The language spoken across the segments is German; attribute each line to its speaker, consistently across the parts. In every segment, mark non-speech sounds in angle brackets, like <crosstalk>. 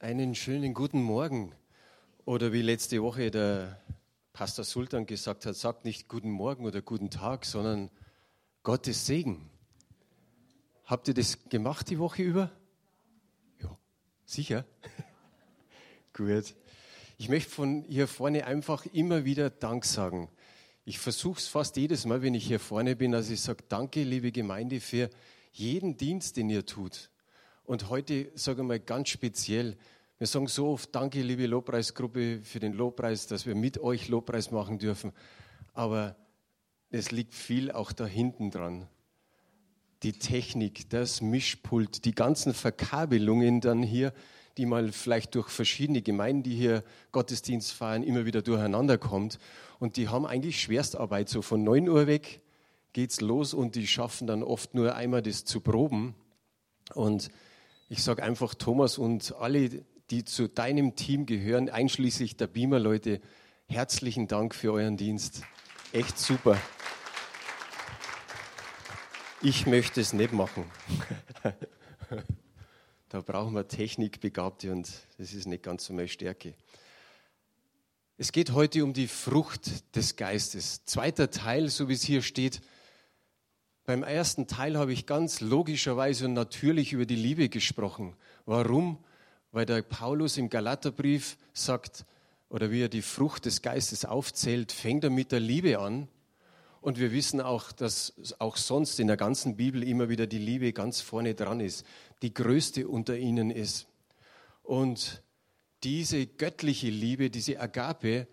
Speaker 1: Einen schönen guten Morgen. Oder wie letzte Woche der Pastor Sultan gesagt hat, sagt nicht guten Morgen oder guten Tag, sondern Gottes Segen. Habt ihr das gemacht die Woche über? Ja, sicher. <laughs> Gut. Ich möchte von hier vorne einfach immer wieder Dank sagen. Ich versuche es fast jedes Mal, wenn ich hier vorne bin, dass ich sage, danke, liebe Gemeinde, für jeden Dienst, den ihr tut. Und heute sage ich mal ganz speziell, wir sagen so oft Danke, liebe Lobpreisgruppe, für den Lobpreis, dass wir mit euch Lobpreis machen dürfen. Aber es liegt viel auch da hinten dran. Die Technik, das Mischpult, die ganzen Verkabelungen dann hier, die mal vielleicht durch verschiedene Gemeinden, die hier Gottesdienst feiern, immer wieder durcheinander kommt. Und die haben eigentlich Schwerstarbeit. So von 9 Uhr weg geht's los und die schaffen dann oft nur einmal das zu proben. Und ich sage einfach Thomas und alle, die zu deinem Team gehören, einschließlich der Beamer-Leute, herzlichen Dank für euren Dienst. Echt super. Ich möchte es nicht machen. <laughs> da brauchen wir Technikbegabte und das ist nicht ganz so meine Stärke. Es geht heute um die Frucht des Geistes. Zweiter Teil, so wie es hier steht, beim ersten Teil habe ich ganz logischerweise und natürlich über die Liebe gesprochen. Warum? Weil der Paulus im Galaterbrief sagt, oder wie er die Frucht des Geistes aufzählt, fängt er mit der Liebe an. Und wir wissen auch, dass auch sonst in der ganzen Bibel immer wieder die Liebe ganz vorne dran ist, die größte unter ihnen ist. Und diese göttliche Liebe, diese Agape,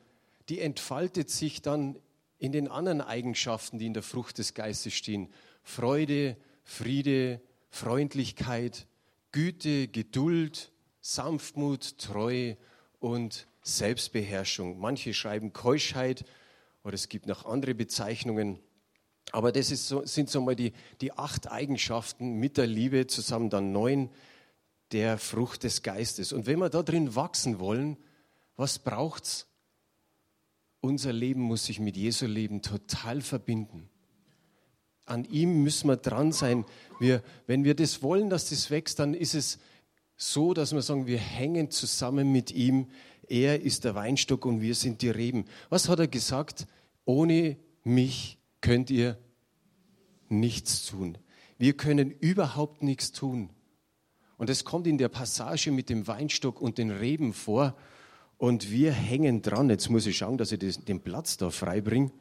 Speaker 1: die entfaltet sich dann in den anderen Eigenschaften, die in der Frucht des Geistes stehen. Freude, Friede, Freundlichkeit, Güte, Geduld, Sanftmut, Treue und Selbstbeherrschung. Manche schreiben Keuschheit oder es gibt noch andere Bezeichnungen. Aber das so, sind so mal die, die acht Eigenschaften mit der Liebe, zusammen dann neun der Frucht des Geistes. Und wenn wir da drin wachsen wollen, was braucht's? Unser Leben muss sich mit Jesu Leben total verbinden. An ihm müssen wir dran sein. Wir, wenn wir das wollen, dass das wächst, dann ist es so, dass wir sagen, wir hängen zusammen mit ihm. Er ist der Weinstock und wir sind die Reben. Was hat er gesagt? Ohne mich könnt ihr nichts tun. Wir können überhaupt nichts tun. Und es kommt in der Passage mit dem Weinstock und den Reben vor. Und wir hängen dran. Jetzt muss ich schauen, dass ich den Platz da frei bringe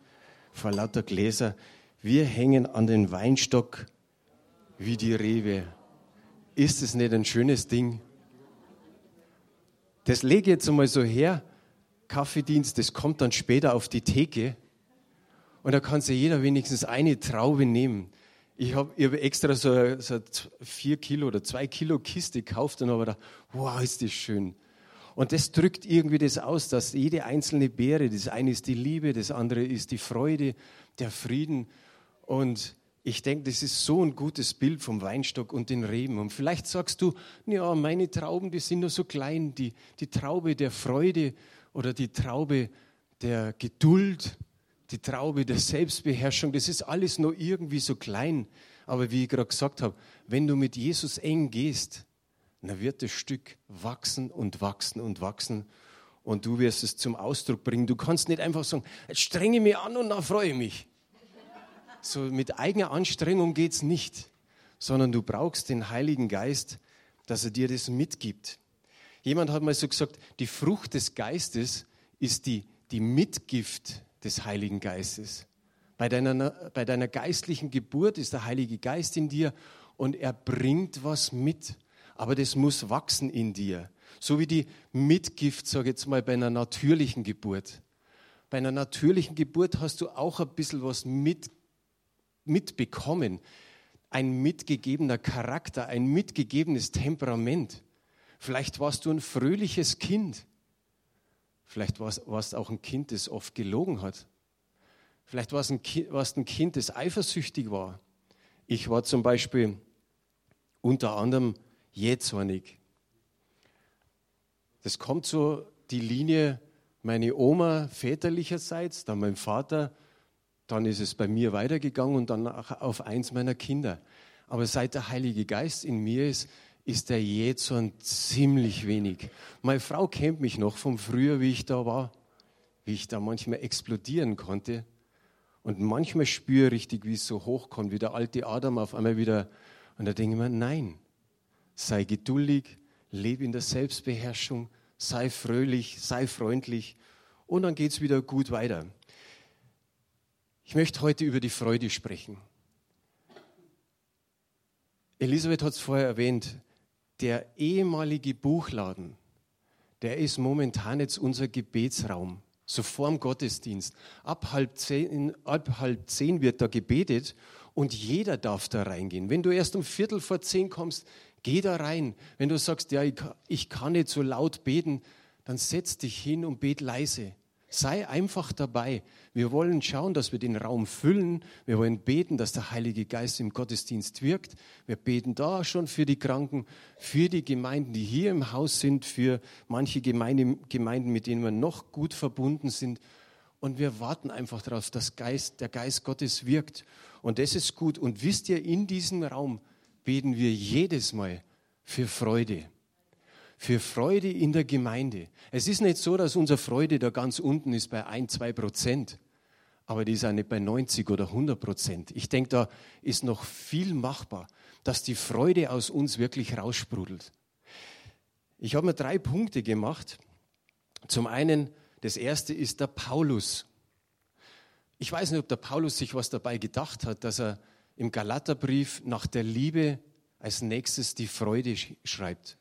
Speaker 1: vor lauter Gläser. Wir hängen an den Weinstock wie die Rebe. Ist es nicht ein schönes Ding? Das lege ich jetzt einmal so her. Kaffeedienst, das kommt dann später auf die Theke. Und da kann sich jeder wenigstens eine Traube nehmen. Ich habe hab extra so, so vier Kilo oder zwei Kilo Kiste gekauft und habe gedacht, wow, ist das schön. Und das drückt irgendwie das aus, dass jede einzelne Beere, das eine ist die Liebe, das andere ist die Freude, der Frieden. Und ich denke, das ist so ein gutes Bild vom Weinstock und den Reben. Und vielleicht sagst du, ja, meine Trauben, die sind nur so klein. Die, die Traube der Freude oder die Traube der Geduld, die Traube der Selbstbeherrschung, das ist alles nur irgendwie so klein. Aber wie ich gerade gesagt habe, wenn du mit Jesus eng gehst, dann wird das Stück wachsen und wachsen und wachsen und du wirst es zum Ausdruck bringen. Du kannst nicht einfach sagen, jetzt strenge mich an und dann freue ich mich. So mit eigener Anstrengung geht es nicht, sondern du brauchst den Heiligen Geist, dass er dir das mitgibt. Jemand hat mal so gesagt, die Frucht des Geistes ist die, die Mitgift des Heiligen Geistes. Bei deiner, bei deiner geistlichen Geburt ist der Heilige Geist in dir und er bringt was mit aber das muss wachsen in dir. So wie die Mitgift, sage ich jetzt mal, bei einer natürlichen Geburt. Bei einer natürlichen Geburt hast du auch ein bisschen was mit, mitbekommen. Ein mitgegebener Charakter, ein mitgegebenes Temperament. Vielleicht warst du ein fröhliches Kind. Vielleicht warst, du auch ein Kind, das oft gelogen hat. Vielleicht warst du ein, warst ein Kind, das eifersüchtig war. Ich war zum Beispiel unter anderem jähzornig. Das kommt so die Linie, meine Oma väterlicherseits, dann mein Vater, dann ist es bei mir weitergegangen und dann auf eins meiner Kinder. Aber seit der Heilige Geist in mir ist, ist der Jähzorn ziemlich wenig. Meine Frau kennt mich noch vom früher, wie ich da war, wie ich da manchmal explodieren konnte. Und manchmal spüre ich richtig, wie es so hochkommt, wie der alte Adam auf einmal wieder. Und da denke ich mir, nein, sei geduldig, lebe in der Selbstbeherrschung, sei fröhlich, sei freundlich und dann geht es wieder gut weiter. Ich möchte heute über die Freude sprechen. Elisabeth hat es vorher erwähnt, der ehemalige Buchladen, der ist momentan jetzt unser Gebetsraum, so vorm Gottesdienst. Ab halb, zehn, ab halb zehn wird da gebetet und jeder darf da reingehen. Wenn du erst um Viertel vor zehn kommst, geh da rein. Wenn du sagst, ja, ich, kann nicht so laut beten, dann setz dich hin und bet leise. Sei einfach dabei. Wir wollen schauen, dass wir den Raum füllen. Wir wollen beten, dass der Heilige Geist im Gottesdienst wirkt. Wir beten da schon für die Kranken, für die Gemeinden, die hier im Haus sind, für manche Gemeinde, Gemeinden, mit denen wir noch gut verbunden sind. Und wir warten einfach darauf, dass Geist, der Geist Gottes wirkt. Und das ist gut. Und wisst ihr, in diesem Raum beten wir jedes Mal für Freude für Freude in der Gemeinde. Es ist nicht so, dass unsere Freude da ganz unten ist bei ein, zwei Prozent, aber die ist auch nicht bei 90 oder 100 Prozent. Ich denke, da ist noch viel machbar, dass die Freude aus uns wirklich raussprudelt. Ich habe mir drei Punkte gemacht. Zum einen, das erste ist der Paulus. Ich weiß nicht, ob der Paulus sich was dabei gedacht hat, dass er im Galaterbrief nach der Liebe als nächstes die Freude schreibt.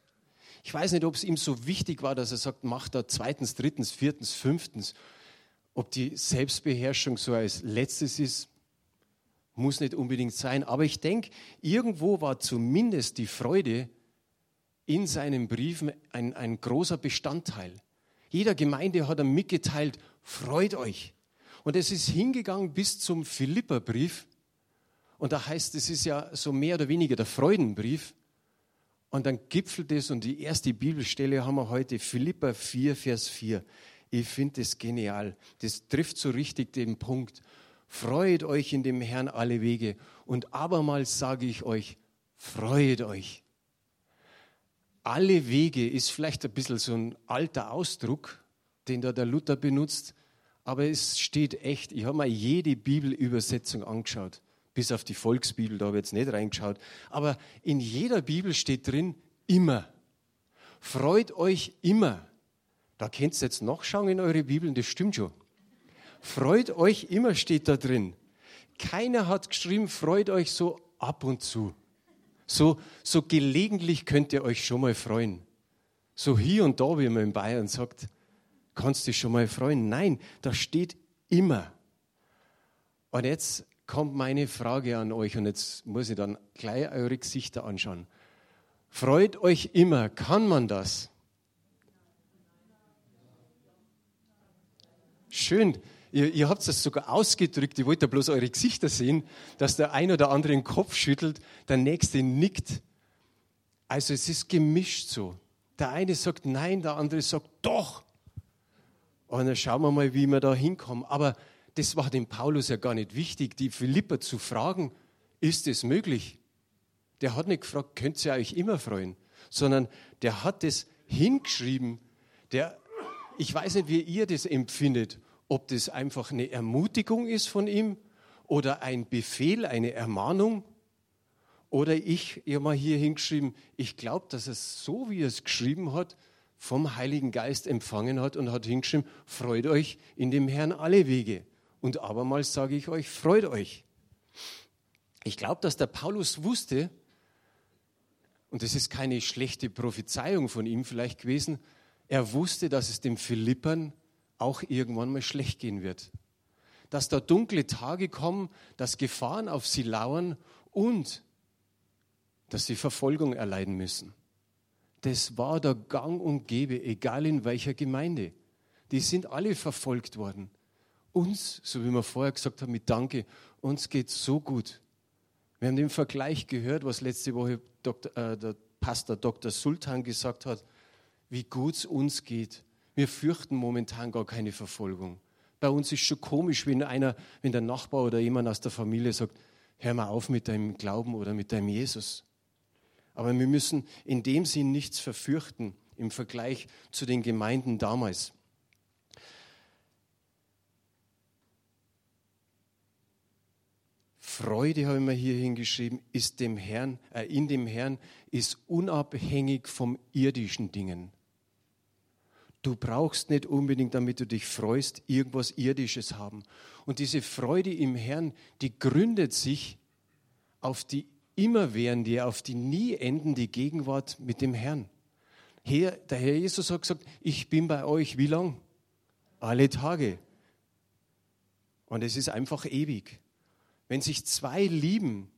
Speaker 1: Ich weiß nicht, ob es ihm so wichtig war, dass er sagt, mach da zweitens, drittens, viertens, fünftens. Ob die Selbstbeherrschung so als letztes ist, muss nicht unbedingt sein. Aber ich denke, irgendwo war zumindest die Freude in seinen Briefen ein, ein großer Bestandteil. Jeder Gemeinde hat er mitgeteilt, freut euch. Und es ist hingegangen bis zum Philipperbrief. Und da heißt, es ist ja so mehr oder weniger der Freudenbrief. Und dann gipfelt es und die erste Bibelstelle haben wir heute, Philippa 4, Vers 4. Ich finde das genial. Das trifft so richtig den Punkt. Freut euch in dem Herrn alle Wege. Und abermals sage ich euch, freut euch. Alle Wege ist vielleicht ein bisschen so ein alter Ausdruck, den da der Luther benutzt, aber es steht echt. Ich habe mal jede Bibelübersetzung angeschaut bis auf die Volksbibel, da habe ich jetzt nicht reingeschaut. Aber in jeder Bibel steht drin, immer. Freut euch immer. Da könnt ihr jetzt nachschauen in eure Bibeln, das stimmt schon. Freut euch immer steht da drin. Keiner hat geschrieben, freut euch so ab und zu. So, so gelegentlich könnt ihr euch schon mal freuen. So hier und da, wie man in Bayern sagt, kannst du dich schon mal freuen. Nein, da steht immer. Und jetzt kommt meine Frage an euch und jetzt muss ich dann gleich eure Gesichter anschauen. Freut euch immer, kann man das? Schön, ihr, ihr habt es sogar ausgedrückt, ich wollte bloß eure Gesichter sehen, dass der ein oder andere den Kopf schüttelt, der nächste nickt. Also es ist gemischt so. Der eine sagt nein, der andere sagt doch. Und dann schauen wir mal, wie wir da hinkommen. Aber das war dem Paulus ja gar nicht wichtig, die Philipper zu fragen, ist es möglich? Der hat nicht gefragt, könnt ihr euch immer freuen, sondern der hat es hingeschrieben. Der, ich weiß nicht, wie ihr das empfindet, ob das einfach eine Ermutigung ist von ihm oder ein Befehl, eine Ermahnung. Oder ich, habe mal hier hingeschrieben, ich glaube, dass es so, wie er es geschrieben hat, vom Heiligen Geist empfangen hat und hat hingeschrieben, freut euch in dem Herrn alle Wege. Und abermals sage ich euch, freut euch. Ich glaube, dass der Paulus wusste, und das ist keine schlechte Prophezeiung von ihm vielleicht gewesen, er wusste, dass es den Philippern auch irgendwann mal schlecht gehen wird. Dass da dunkle Tage kommen, dass Gefahren auf sie lauern und dass sie Verfolgung erleiden müssen. Das war der Gang und Gäbe, egal in welcher Gemeinde. Die sind alle verfolgt worden. Uns, so wie wir vorher gesagt haben, mit Danke, uns geht so gut. Wir haben den Vergleich gehört, was letzte Woche Dr., äh, der Pastor Dr. Sultan gesagt hat, wie gut es uns geht. Wir fürchten momentan gar keine Verfolgung. Bei uns ist schon komisch, wenn einer, wenn der Nachbar oder jemand aus der Familie sagt, hör mal auf mit deinem Glauben oder mit deinem Jesus. Aber wir müssen in dem Sinn nichts verfürchten im Vergleich zu den Gemeinden damals. Freude habe ich mir hier hingeschrieben, ist dem Herrn, äh, in dem Herrn ist unabhängig vom irdischen Dingen. Du brauchst nicht unbedingt, damit du dich freust, irgendwas Irdisches haben. Und diese Freude im Herrn, die gründet sich auf die immerwährende, auf die nie endende Gegenwart mit dem Herrn. Herr, der Herr Jesus hat gesagt, ich bin bei euch wie lang? Alle Tage. Und es ist einfach ewig. Wenn sich zwei lieben,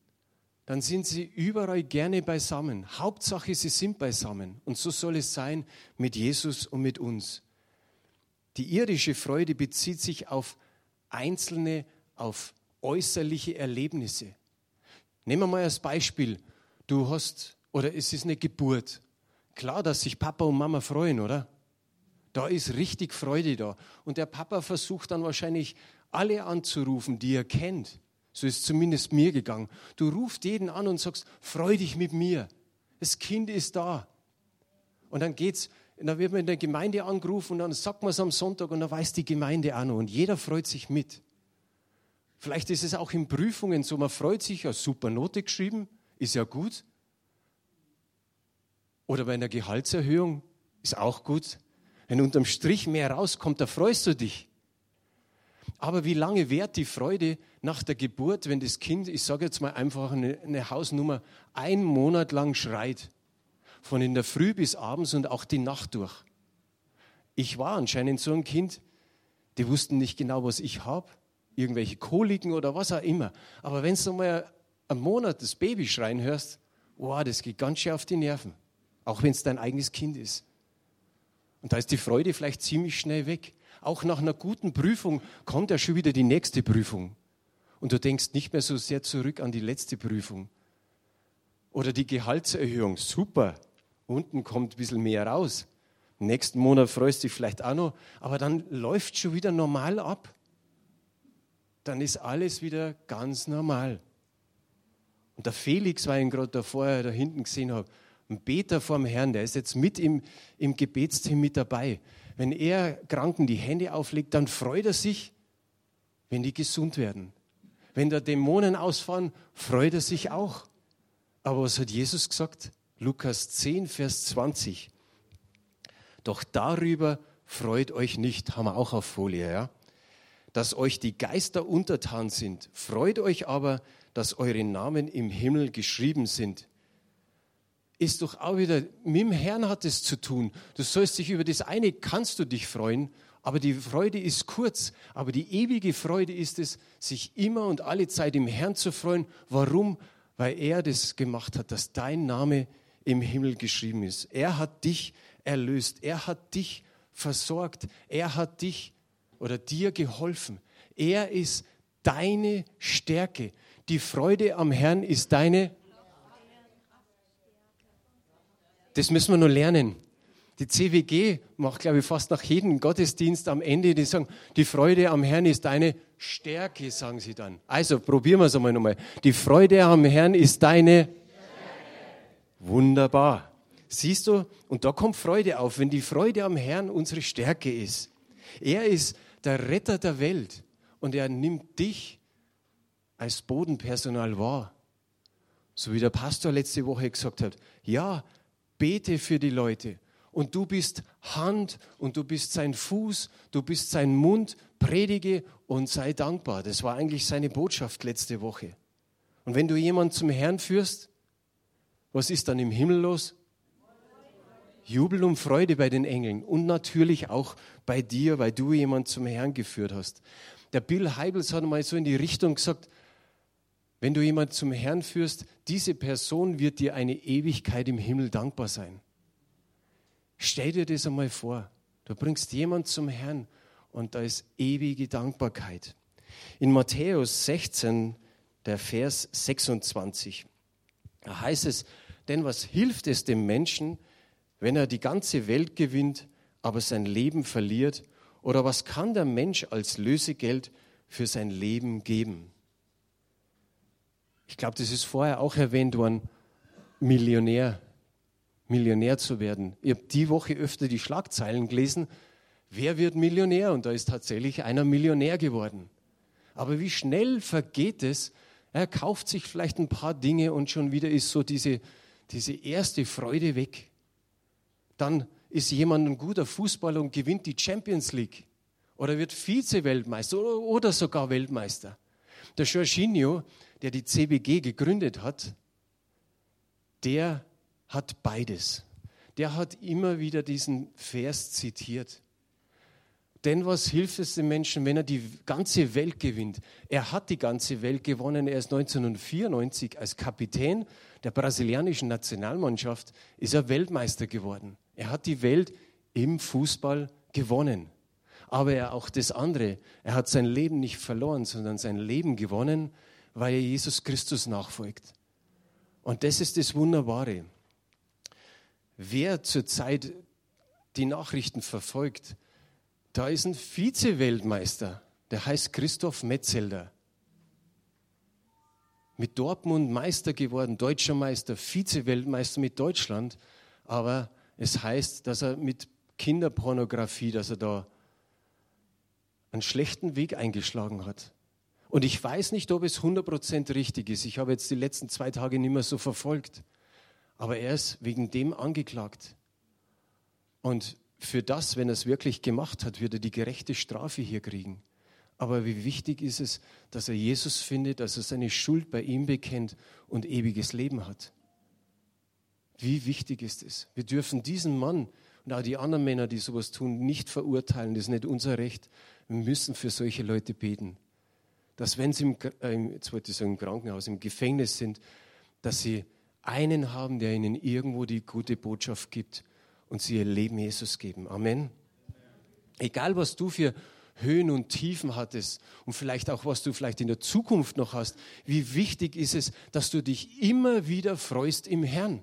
Speaker 1: dann sind sie überall gerne beisammen. Hauptsache, sie sind beisammen. Und so soll es sein mit Jesus und mit uns. Die irdische Freude bezieht sich auf einzelne, auf äußerliche Erlebnisse. Nehmen wir mal als Beispiel, du hast, oder es ist eine Geburt. Klar, dass sich Papa und Mama freuen, oder? Da ist richtig Freude da. Und der Papa versucht dann wahrscheinlich alle anzurufen, die er kennt. So ist zumindest mir gegangen. Du rufst jeden an und sagst, freu dich mit mir. Das Kind ist da. Und dann geht's, dann wird man in der Gemeinde angerufen und dann sagt man es am Sonntag und dann weiß die Gemeinde auch noch und jeder freut sich mit. Vielleicht ist es auch in Prüfungen so, man freut sich, ja, super Note geschrieben, ist ja gut. Oder bei einer Gehaltserhöhung ist auch gut. Wenn unterm Strich mehr rauskommt, da freust du dich. Aber wie lange währt die Freude nach der Geburt, wenn das Kind, ich sage jetzt mal einfach eine, eine Hausnummer, ein Monat lang schreit? Von in der Früh bis abends und auch die Nacht durch. Ich war anscheinend so ein Kind, die wussten nicht genau, was ich habe, irgendwelche Koliken oder was auch immer. Aber wenn du mal einen Monat das Baby schreien hörst, wow, das geht ganz schön auf die Nerven. Auch wenn es dein eigenes Kind ist. Und da ist die Freude vielleicht ziemlich schnell weg. Auch nach einer guten Prüfung kommt ja schon wieder die nächste Prüfung. Und du denkst nicht mehr so sehr zurück an die letzte Prüfung. Oder die Gehaltserhöhung. Super. Unten kommt ein bisschen mehr raus. nächsten Monat freust du dich vielleicht auch noch. Aber dann läuft schon wieder normal ab. Dann ist alles wieder ganz normal. Und der Felix, weil ich ihn gerade da vorher da hinten gesehen habe, ein Beter vom Herrn, der ist jetzt mit im, im Gebetsteam mit dabei. Wenn er Kranken die Hände auflegt, dann freut er sich, wenn die gesund werden. Wenn da Dämonen ausfahren, freut er sich auch. Aber was hat Jesus gesagt? Lukas 10, Vers 20. Doch darüber freut euch nicht, haben wir auch auf Folie, ja? Dass euch die Geister untertan sind. Freut euch aber, dass eure Namen im Himmel geschrieben sind ist doch auch wieder, mit dem Herrn hat es zu tun. Du sollst dich über das eine, kannst du dich freuen, aber die Freude ist kurz. Aber die ewige Freude ist es, sich immer und alle Zeit im Herrn zu freuen. Warum? Weil er das gemacht hat, dass dein Name im Himmel geschrieben ist. Er hat dich erlöst. Er hat dich versorgt. Er hat dich oder dir geholfen. Er ist deine Stärke. Die Freude am Herrn ist deine Das müssen wir nur lernen. Die CWG macht, glaube ich, fast nach jedem Gottesdienst am Ende, die sagen, die Freude am Herrn ist deine Stärke, sagen sie dann. Also probieren wir es einmal nochmal. Die Freude am Herrn ist deine Stärke. Wunderbar. Siehst du, und da kommt Freude auf, wenn die Freude am Herrn unsere Stärke ist. Er ist der Retter der Welt und er nimmt dich als Bodenpersonal wahr. So wie der Pastor letzte Woche gesagt hat, ja, bete für die Leute. Und du bist Hand und du bist sein Fuß, du bist sein Mund, predige und sei dankbar. Das war eigentlich seine Botschaft letzte Woche. Und wenn du jemanden zum Herrn führst, was ist dann im Himmel los? Jubel und Freude bei den Engeln und natürlich auch bei dir, weil du jemanden zum Herrn geführt hast. Der Bill Heibels hat mal so in die Richtung gesagt, wenn du jemanden zum Herrn führst, diese Person wird dir eine Ewigkeit im Himmel dankbar sein. Stell dir das einmal vor. Du bringst jemanden zum Herrn und da ist ewige Dankbarkeit. In Matthäus 16, der Vers 26, da heißt es, denn was hilft es dem Menschen, wenn er die ganze Welt gewinnt, aber sein Leben verliert? Oder was kann der Mensch als Lösegeld für sein Leben geben? Ich glaube, das ist vorher auch erwähnt worden. Millionär, Millionär zu werden. Ich habe die Woche öfter die Schlagzeilen gelesen, wer wird Millionär? Und da ist tatsächlich einer Millionär geworden. Aber wie schnell vergeht es? Er kauft sich vielleicht ein paar Dinge und schon wieder ist so diese, diese erste Freude weg. Dann ist jemand ein guter Fußballer und gewinnt die Champions League oder wird Vize-Weltmeister oder sogar Weltmeister. Der Jorginho, der die CBG gegründet hat, der hat beides. Der hat immer wieder diesen Vers zitiert. Denn was hilft es dem Menschen, wenn er die ganze Welt gewinnt? Er hat die ganze Welt gewonnen. Er ist 1994 als Kapitän der brasilianischen Nationalmannschaft ist er Weltmeister geworden. Er hat die Welt im Fußball gewonnen. Aber er auch das andere. Er hat sein Leben nicht verloren, sondern sein Leben gewonnen, weil er Jesus Christus nachfolgt. Und das ist das Wunderbare. Wer zurzeit die Nachrichten verfolgt, da ist ein Vize-Weltmeister, der heißt Christoph Metzelder. Mit Dortmund Meister geworden, deutscher Meister, Vize-Weltmeister mit Deutschland. Aber es heißt, dass er mit Kinderpornografie, dass er da einen schlechten Weg eingeschlagen hat. Und ich weiß nicht, ob es 100% richtig ist. Ich habe jetzt die letzten zwei Tage nicht mehr so verfolgt. Aber er ist wegen dem angeklagt. Und für das, wenn er es wirklich gemacht hat, wird er die gerechte Strafe hier kriegen. Aber wie wichtig ist es, dass er Jesus findet, dass er seine Schuld bei ihm bekennt und ewiges Leben hat. Wie wichtig ist es? Wir dürfen diesen Mann und auch die anderen Männer, die sowas tun, nicht verurteilen. Das ist nicht unser Recht. Wir müssen für solche Leute beten. Dass wenn sie im, äh, jetzt wollte ich sagen, im Krankenhaus, im Gefängnis sind, dass sie einen haben, der ihnen irgendwo die gute Botschaft gibt und sie ihr Leben Jesus geben. Amen. Egal, was du für Höhen und Tiefen hattest und vielleicht auch, was du vielleicht in der Zukunft noch hast, wie wichtig ist es, dass du dich immer wieder freust im Herrn.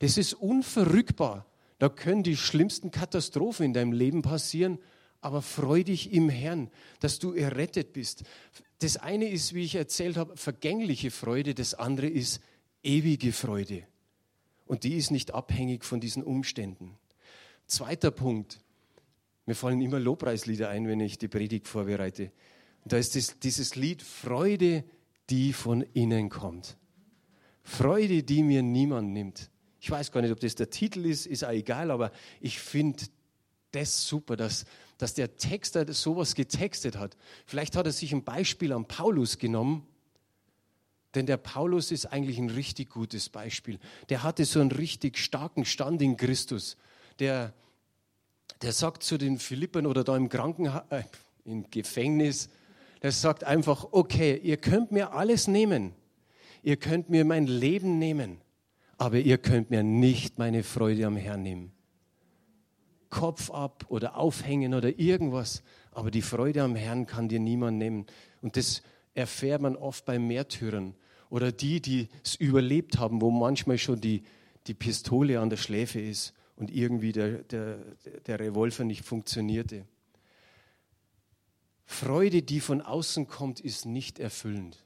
Speaker 1: Das ist unverrückbar. Da können die schlimmsten Katastrophen in deinem Leben passieren, aber freu dich im Herrn, dass du errettet bist. Das eine ist, wie ich erzählt habe, vergängliche Freude, das andere ist ewige Freude. Und die ist nicht abhängig von diesen Umständen. Zweiter Punkt. Mir fallen immer Lobpreislieder ein, wenn ich die Predigt vorbereite. Und da ist das, dieses Lied Freude, die von innen kommt. Freude, die mir niemand nimmt. Ich weiß gar nicht, ob das der Titel ist, ist auch egal, aber ich finde das super, dass, dass der Texter sowas getextet hat. Vielleicht hat er sich ein Beispiel an Paulus genommen denn der Paulus ist eigentlich ein richtig gutes Beispiel. Der hatte so einen richtig starken Stand in Christus. Der, der sagt zu den Philippern oder da im Krankenhaus, äh, im Gefängnis, der sagt einfach, okay, ihr könnt mir alles nehmen. Ihr könnt mir mein Leben nehmen, aber ihr könnt mir nicht meine Freude am Herrn nehmen. Kopf ab oder aufhängen oder irgendwas, aber die Freude am Herrn kann dir niemand nehmen. Und das erfährt man oft bei Märtyrern oder die, die es überlebt haben, wo manchmal schon die, die Pistole an der Schläfe ist und irgendwie der, der, der Revolver nicht funktionierte. Freude, die von außen kommt, ist nicht erfüllend.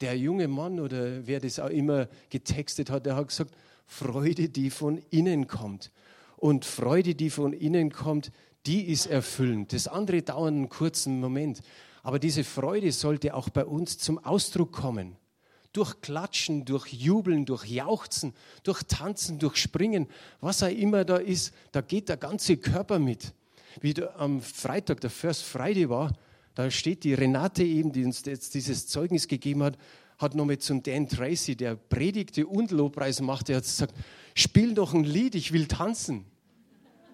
Speaker 1: Der junge Mann oder wer das auch immer getextet hat, der hat gesagt, Freude, die von innen kommt. Und Freude, die von innen kommt, die ist erfüllend. Das andere dauert einen kurzen Moment. Aber diese Freude sollte auch bei uns zum Ausdruck kommen. Durch Klatschen, durch Jubeln, durch Jauchzen, durch Tanzen, durch Springen, was auch immer da ist, da geht der ganze Körper mit. Wie am Freitag, der First Friday war, da steht die Renate eben, die uns jetzt dieses Zeugnis gegeben hat, hat nochmal zum Dan Tracy, der predigte und Lobpreis machte, hat gesagt, spiel doch ein Lied, ich will tanzen.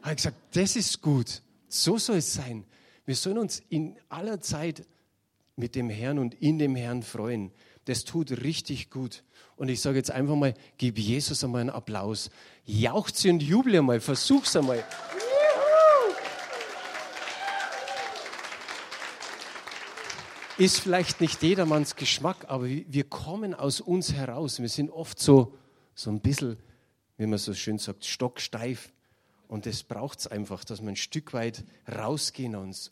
Speaker 1: Er hat gesagt, das ist gut, so soll es sein. Wir sollen uns in aller Zeit mit dem Herrn und in dem Herrn freuen. Das tut richtig gut. Und ich sage jetzt einfach mal, gib Jesus einmal einen Applaus. Jauchze und juble einmal, versuch's einmal. Ist vielleicht nicht jedermanns Geschmack, aber wir kommen aus uns heraus. Wir sind oft so, so ein bisschen, wie man so schön sagt, stocksteif. Und das braucht es einfach, dass wir ein Stück weit rausgehen aus,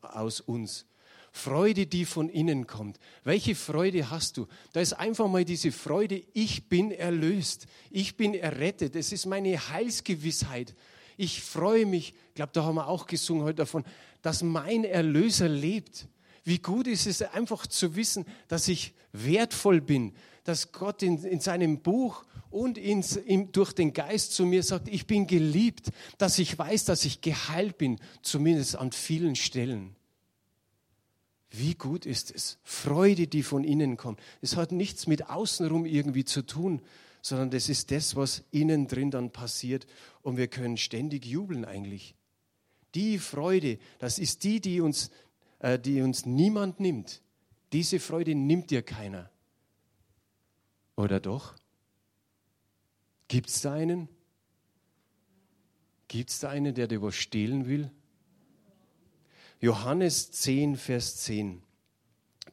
Speaker 1: aus uns. Freude, die von innen kommt. Welche Freude hast du? Da ist einfach mal diese Freude, ich bin erlöst, ich bin errettet, es ist meine Heilsgewissheit. Ich freue mich, ich glaube, da haben wir auch gesungen heute davon, dass mein Erlöser lebt. Wie gut ist es einfach zu wissen, dass ich wertvoll bin, dass Gott in, in seinem Buch und ins, in, durch den Geist zu mir sagt, ich bin geliebt, dass ich weiß, dass ich geheilt bin, zumindest an vielen Stellen. Wie gut ist es? Freude, die von innen kommt. Es hat nichts mit außenrum irgendwie zu tun, sondern das ist das, was innen drin dann passiert. Und wir können ständig jubeln eigentlich. Die Freude, das ist die, die uns, äh, die uns niemand nimmt. Diese Freude nimmt dir keiner. Oder doch? Gibt es da einen? Gibt es da einen, der dir was stehlen will? Johannes 10, Vers 10.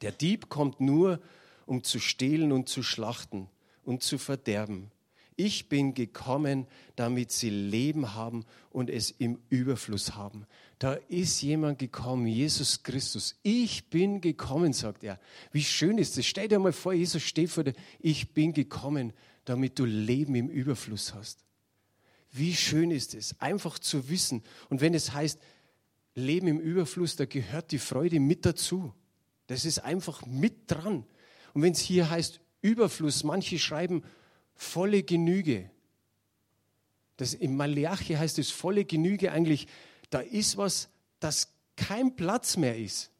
Speaker 1: Der Dieb kommt nur, um zu stehlen und zu schlachten und zu verderben. Ich bin gekommen, damit sie Leben haben und es im Überfluss haben. Da ist jemand gekommen, Jesus Christus. Ich bin gekommen, sagt er. Wie schön ist es. Stell dir mal vor, Jesus steht vor dir. Ich bin gekommen, damit du Leben im Überfluss hast. Wie schön ist es, einfach zu wissen. Und wenn es heißt, Leben im Überfluss, da gehört die Freude mit dazu. Das ist einfach mit dran. Und wenn es hier heißt Überfluss, manche schreiben volle Genüge. Das, Im Malachi heißt es volle Genüge eigentlich, da ist was, das kein Platz mehr ist.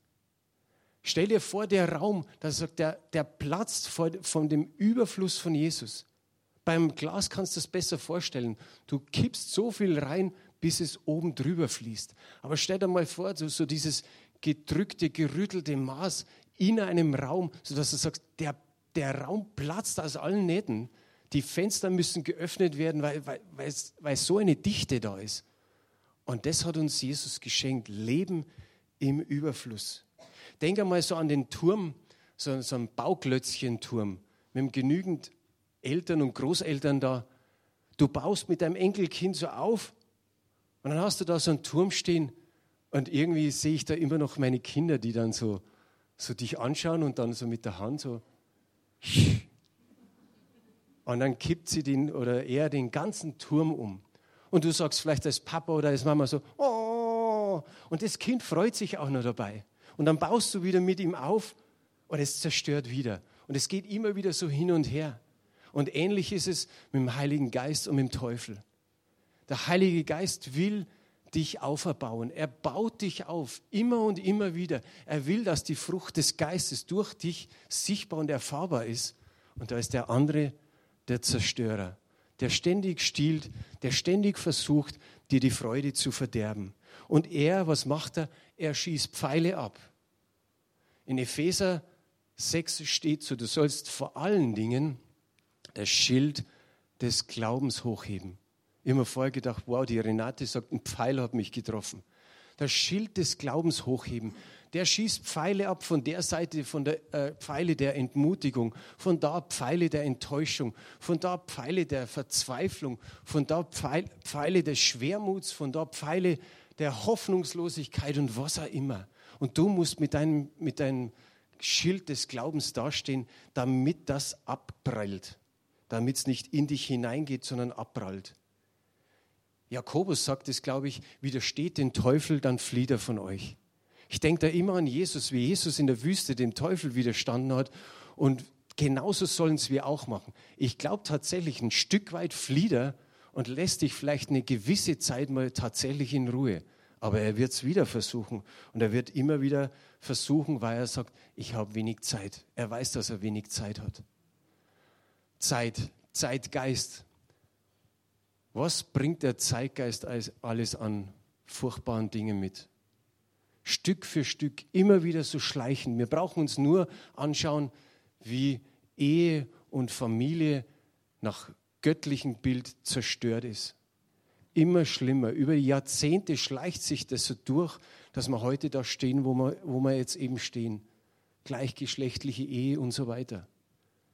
Speaker 1: Stell dir vor, der Raum, da sagt der, der platzt vor, von dem Überfluss von Jesus. Beim Glas kannst du es besser vorstellen. Du kippst so viel rein, bis es oben drüber fließt. Aber stell dir mal vor, so, so dieses gedrückte, gerüttelte Maß in einem Raum, sodass du sagst, der, der Raum platzt aus allen Nähten. Die Fenster müssen geöffnet werden, weil, weil, weil, weil so eine Dichte da ist. Und das hat uns Jesus geschenkt, Leben im Überfluss. Denk einmal so an den Turm, so, so ein Bauklötzchenturm, mit genügend Eltern und Großeltern da. Du baust mit deinem Enkelkind so auf und dann hast du da so einen Turm stehen und irgendwie sehe ich da immer noch meine Kinder, die dann so, so dich anschauen und dann so mit der Hand so. Und dann kippt sie den oder er den ganzen Turm um. Und du sagst vielleicht als Papa oder als Mama so, oh, und das Kind freut sich auch noch dabei. Und dann baust du wieder mit ihm auf und es zerstört wieder. Und es geht immer wieder so hin und her. Und ähnlich ist es mit dem Heiligen Geist und mit dem Teufel. Der Heilige Geist will dich auferbauen. Er baut dich auf, immer und immer wieder. Er will, dass die Frucht des Geistes durch dich sichtbar und erfahrbar ist. Und da ist der andere, der Zerstörer, der ständig stiehlt, der ständig versucht, dir die Freude zu verderben. Und er, was macht er? Er schießt Pfeile ab. In Epheser 6 steht so, du sollst vor allen Dingen das Schild des Glaubens hochheben. Mir vorher gedacht, wow, die Renate sagt, ein Pfeil hat mich getroffen. Das Schild des Glaubens hochheben. Der schießt Pfeile ab von der Seite, von der äh, Pfeile der Entmutigung, von da Pfeile der Enttäuschung, von da Pfeile der Verzweiflung, von da Pfeil, Pfeile des Schwermuts, von da Pfeile der Hoffnungslosigkeit und was auch immer. Und du musst mit deinem, mit deinem Schild des Glaubens dastehen, damit das abprallt, damit es nicht in dich hineingeht, sondern abprallt. Jakobus sagt es, glaube ich, widersteht den Teufel, dann flieht er von euch. Ich denke da immer an Jesus, wie Jesus in der Wüste dem Teufel widerstanden hat. Und genauso sollen es wir auch machen. Ich glaube tatsächlich, ein Stück weit flieht er und lässt dich vielleicht eine gewisse Zeit mal tatsächlich in Ruhe. Aber er wird es wieder versuchen. Und er wird immer wieder versuchen, weil er sagt, ich habe wenig Zeit. Er weiß, dass er wenig Zeit hat. Zeit, Zeitgeist. Was bringt der Zeitgeist alles an furchtbaren Dingen mit? Stück für Stück, immer wieder so schleichen. Wir brauchen uns nur anschauen, wie Ehe und Familie nach göttlichem Bild zerstört ist. Immer schlimmer. Über Jahrzehnte schleicht sich das so durch, dass wir heute da stehen, wo wir, wo wir jetzt eben stehen. Gleichgeschlechtliche Ehe und so weiter.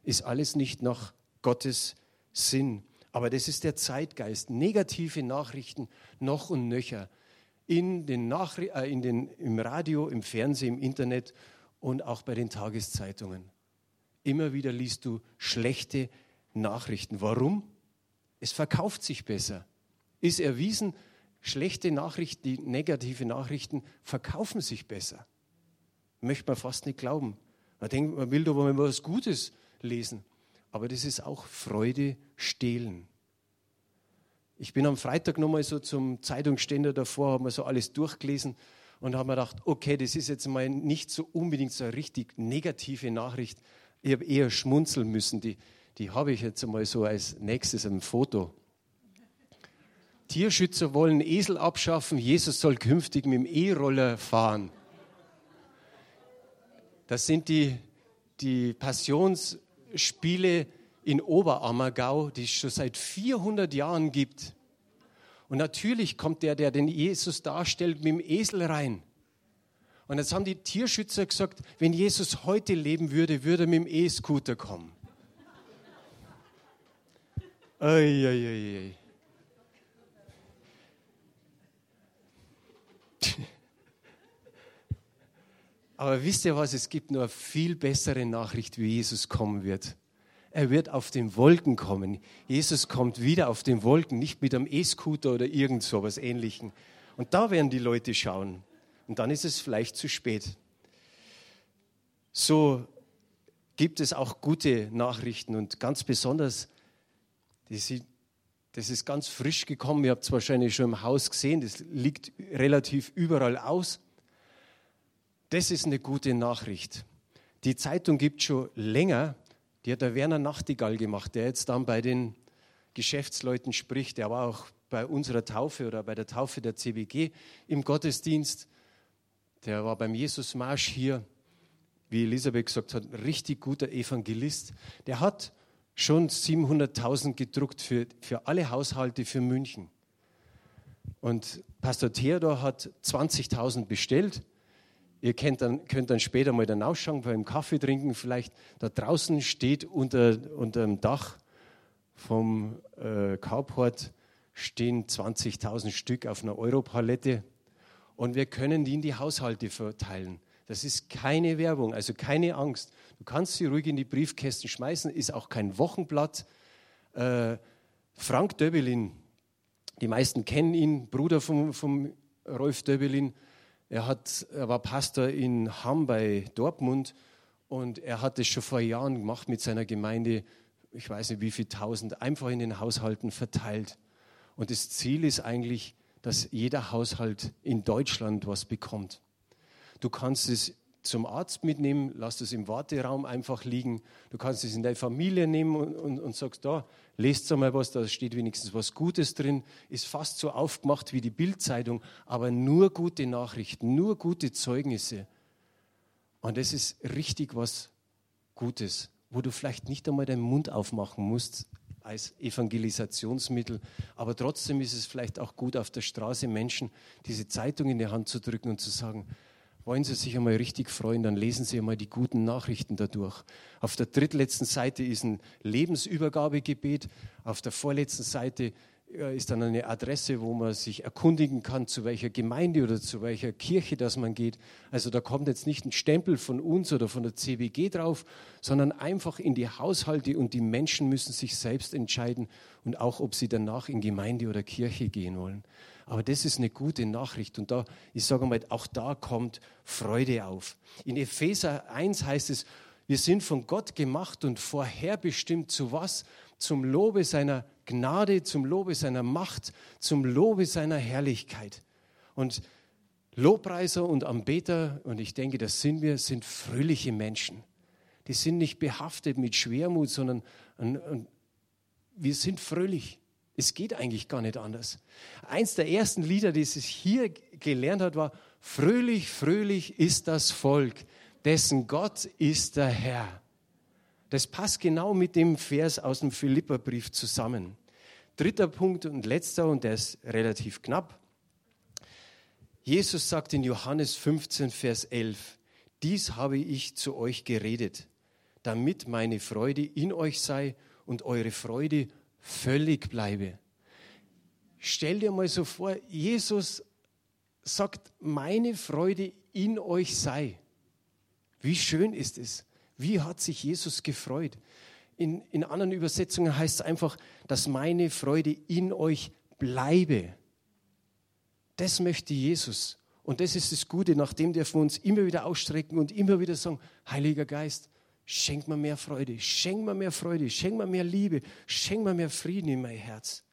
Speaker 1: Ist alles nicht nach Gottes Sinn. Aber das ist der Zeitgeist. Negative Nachrichten noch und nöcher. in den Nachri äh, in den, im Radio, im Fernsehen, im Internet und auch bei den Tageszeitungen. Immer wieder liest du schlechte Nachrichten. Warum? Es verkauft sich besser. Ist erwiesen, schlechte Nachrichten, die negative Nachrichten verkaufen sich besser. Möchte man fast nicht glauben. Man denkt, man will doch mal was Gutes lesen. Aber das ist auch Freude stehlen. Ich bin am Freitag nochmal so zum Zeitungsständer davor, habe mir so alles durchgelesen und habe mir gedacht, okay, das ist jetzt mal nicht so unbedingt so eine richtig negative Nachricht. Ich habe eher schmunzeln müssen. Die, die habe ich jetzt mal so als nächstes im Foto. Tierschützer wollen Esel abschaffen, Jesus soll künftig mit dem E-Roller fahren. Das sind die, die Passionsspiele in Oberammergau, die es schon seit 400 Jahren gibt. Und natürlich kommt der, der den Jesus darstellt, mit dem Esel rein. Und jetzt haben die Tierschützer gesagt, wenn Jesus heute leben würde, würde er mit dem E-Scooter kommen. Ei, ei, ei, ei. Aber wisst ihr was, es gibt nur eine viel bessere Nachricht, wie Jesus kommen wird. Er wird auf den Wolken kommen. Jesus kommt wieder auf den Wolken, nicht mit einem E-Scooter oder irgend so was ähnlichem. Und da werden die Leute schauen. Und dann ist es vielleicht zu spät. So gibt es auch gute Nachrichten und ganz besonders, das ist ganz frisch gekommen. Ihr habt es wahrscheinlich schon im Haus gesehen. Das liegt relativ überall aus. Das ist eine gute Nachricht. Die Zeitung gibt schon länger die hat der Werner Nachtigall gemacht, der jetzt dann bei den Geschäftsleuten spricht. Der war auch bei unserer Taufe oder bei der Taufe der CBG im Gottesdienst. Der war beim Jesusmarsch hier, wie Elisabeth gesagt hat, ein richtig guter Evangelist. Der hat schon 700.000 gedruckt für, für alle Haushalte für München. Und Pastor Theodor hat 20.000 bestellt Ihr könnt dann, könnt dann später mal dann ausschauen, beim Kaffee trinken vielleicht. Da draußen steht unter, unter dem Dach vom äh, Carport stehen 20.000 Stück auf einer Europalette und wir können die in die Haushalte verteilen. Das ist keine Werbung, also keine Angst. Du kannst sie ruhig in die Briefkästen schmeißen, ist auch kein Wochenblatt. Äh, Frank Döbelin, die meisten kennen ihn, Bruder vom, vom Rolf Döbelin, er, hat, er war Pastor in Hamm bei Dortmund und er hat es schon vor Jahren gemacht mit seiner Gemeinde, ich weiß nicht wie viel tausend, einfach in den Haushalten verteilt. Und das Ziel ist eigentlich, dass jeder Haushalt in Deutschland was bekommt. Du kannst es zum Arzt mitnehmen, lass es im Warteraum einfach liegen. Du kannst es in deine Familie nehmen und, und, und sagst, da, lest mal was, da steht wenigstens was Gutes drin, ist fast so aufgemacht wie die Bildzeitung, aber nur gute Nachrichten, nur gute Zeugnisse. Und das ist richtig was Gutes, wo du vielleicht nicht einmal deinen Mund aufmachen musst als Evangelisationsmittel, aber trotzdem ist es vielleicht auch gut, auf der Straße Menschen diese Zeitung in die Hand zu drücken und zu sagen, wollen Sie sich einmal richtig freuen, dann lesen Sie einmal die guten Nachrichten dadurch. Auf der drittletzten Seite ist ein Lebensübergabegebet. Auf der vorletzten Seite ist dann eine Adresse, wo man sich erkundigen kann, zu welcher Gemeinde oder zu welcher Kirche das man geht. Also da kommt jetzt nicht ein Stempel von uns oder von der CBG drauf, sondern einfach in die Haushalte und die Menschen müssen sich selbst entscheiden und auch, ob sie danach in Gemeinde oder Kirche gehen wollen. Aber das ist eine gute Nachricht. Und da, ich sage mal, auch da kommt Freude auf. In Epheser 1 heißt es, wir sind von Gott gemacht und vorherbestimmt zu was? Zum Lobe seiner Gnade, zum Lobe seiner Macht, zum Lobe seiner Herrlichkeit. Und Lobpreiser und Anbeter, und ich denke, das sind wir, sind fröhliche Menschen. Die sind nicht behaftet mit Schwermut, sondern wir sind fröhlich. Es geht eigentlich gar nicht anders. Eins der ersten Lieder, die es hier gelernt hat, war, fröhlich, fröhlich ist das Volk, dessen Gott ist der Herr. Das passt genau mit dem Vers aus dem Philipperbrief zusammen. Dritter Punkt und letzter, und der ist relativ knapp. Jesus sagt in Johannes 15, Vers 11, dies habe ich zu euch geredet, damit meine Freude in euch sei und eure Freude völlig bleibe. Stell dir mal so vor, Jesus sagt, meine Freude in euch sei. Wie schön ist es? Wie hat sich Jesus gefreut? In, in anderen Übersetzungen heißt es einfach, dass meine Freude in euch bleibe. Das möchte Jesus. Und das ist das Gute, nachdem wir von uns immer wieder ausstrecken und immer wieder sagen, Heiliger Geist, schenk mir mehr Freude, schenk mir mehr Freude, schenk mir mehr Liebe, schenk mir mehr Frieden in mein Herz.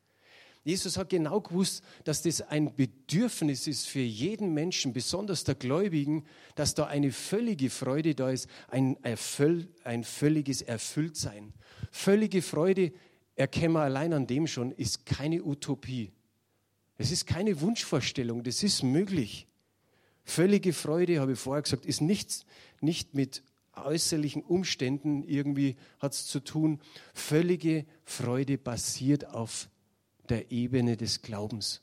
Speaker 1: Jesus hat genau gewusst, dass das ein Bedürfnis ist für jeden Menschen, besonders der Gläubigen, dass da eine völlige Freude da ist, ein, Erfüll, ein völliges Erfülltsein. Völlige Freude, erkennen wir allein an dem schon, ist keine Utopie. Es ist keine Wunschvorstellung, das ist möglich. Völlige Freude, habe ich vorher gesagt, ist nichts, nicht mit äußerlichen Umständen irgendwie hat es zu tun. Völlige Freude basiert auf der Ebene des Glaubens.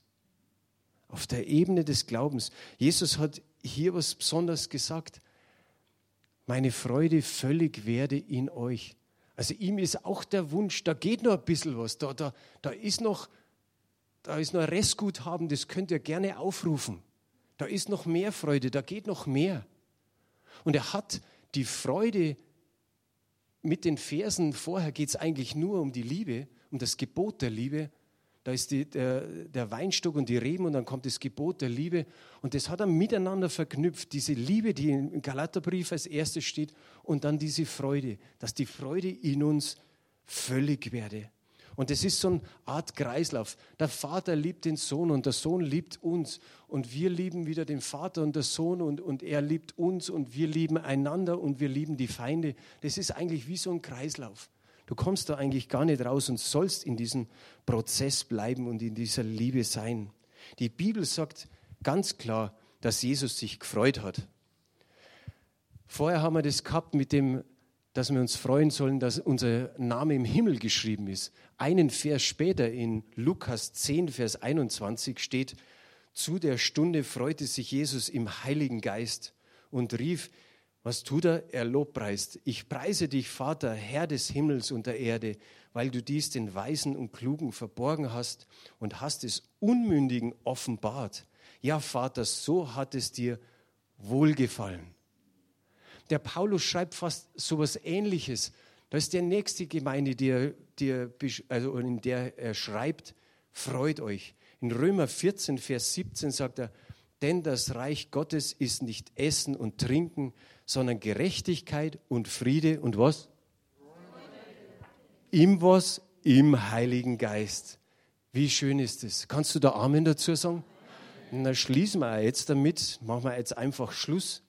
Speaker 1: Auf der Ebene des Glaubens. Jesus hat hier was Besonderes gesagt. Meine Freude völlig werde in euch. Also ihm ist auch der Wunsch, da geht noch ein bisschen was, da, da, da ist noch, da ist noch Restguthaben, das könnt ihr gerne aufrufen. Da ist noch mehr Freude, da geht noch mehr. Und er hat die Freude mit den Versen vorher geht es eigentlich nur um die Liebe, um das Gebot der Liebe. Da ist die, der, der Weinstock und die Reben und dann kommt das Gebot der Liebe. Und das hat er miteinander verknüpft. Diese Liebe, die im Galaterbrief als erstes steht und dann diese Freude, dass die Freude in uns völlig werde. Und es ist so eine Art Kreislauf. Der Vater liebt den Sohn und der Sohn liebt uns. Und wir lieben wieder den Vater und der Sohn und, und er liebt uns und wir lieben einander und wir lieben die Feinde. Das ist eigentlich wie so ein Kreislauf. Du kommst da eigentlich gar nicht raus und sollst in diesem Prozess bleiben und in dieser Liebe sein. Die Bibel sagt ganz klar, dass Jesus sich gefreut hat. Vorher haben wir das gehabt mit dem, dass wir uns freuen sollen, dass unser Name im Himmel geschrieben ist. Einen Vers später in Lukas 10, Vers 21 steht, zu der Stunde freute sich Jesus im Heiligen Geist und rief, was tut er? Er lobpreist. Ich preise dich, Vater, Herr des Himmels und der Erde, weil du dies den Weisen und Klugen verborgen hast und hast es Unmündigen offenbart. Ja, Vater, so hat es dir wohlgefallen. Der Paulus schreibt fast so etwas Ähnliches. Da ist der nächste Gemeinde, die er, die er, also in der er schreibt, freut euch. In Römer 14, Vers 17 sagt er, denn das Reich Gottes ist nicht Essen und Trinken, sondern Gerechtigkeit und Friede und was? Im was? Im Heiligen Geist. Wie schön ist es. Kannst du da Amen dazu sagen? Na, schließen wir jetzt damit, machen wir jetzt einfach Schluss.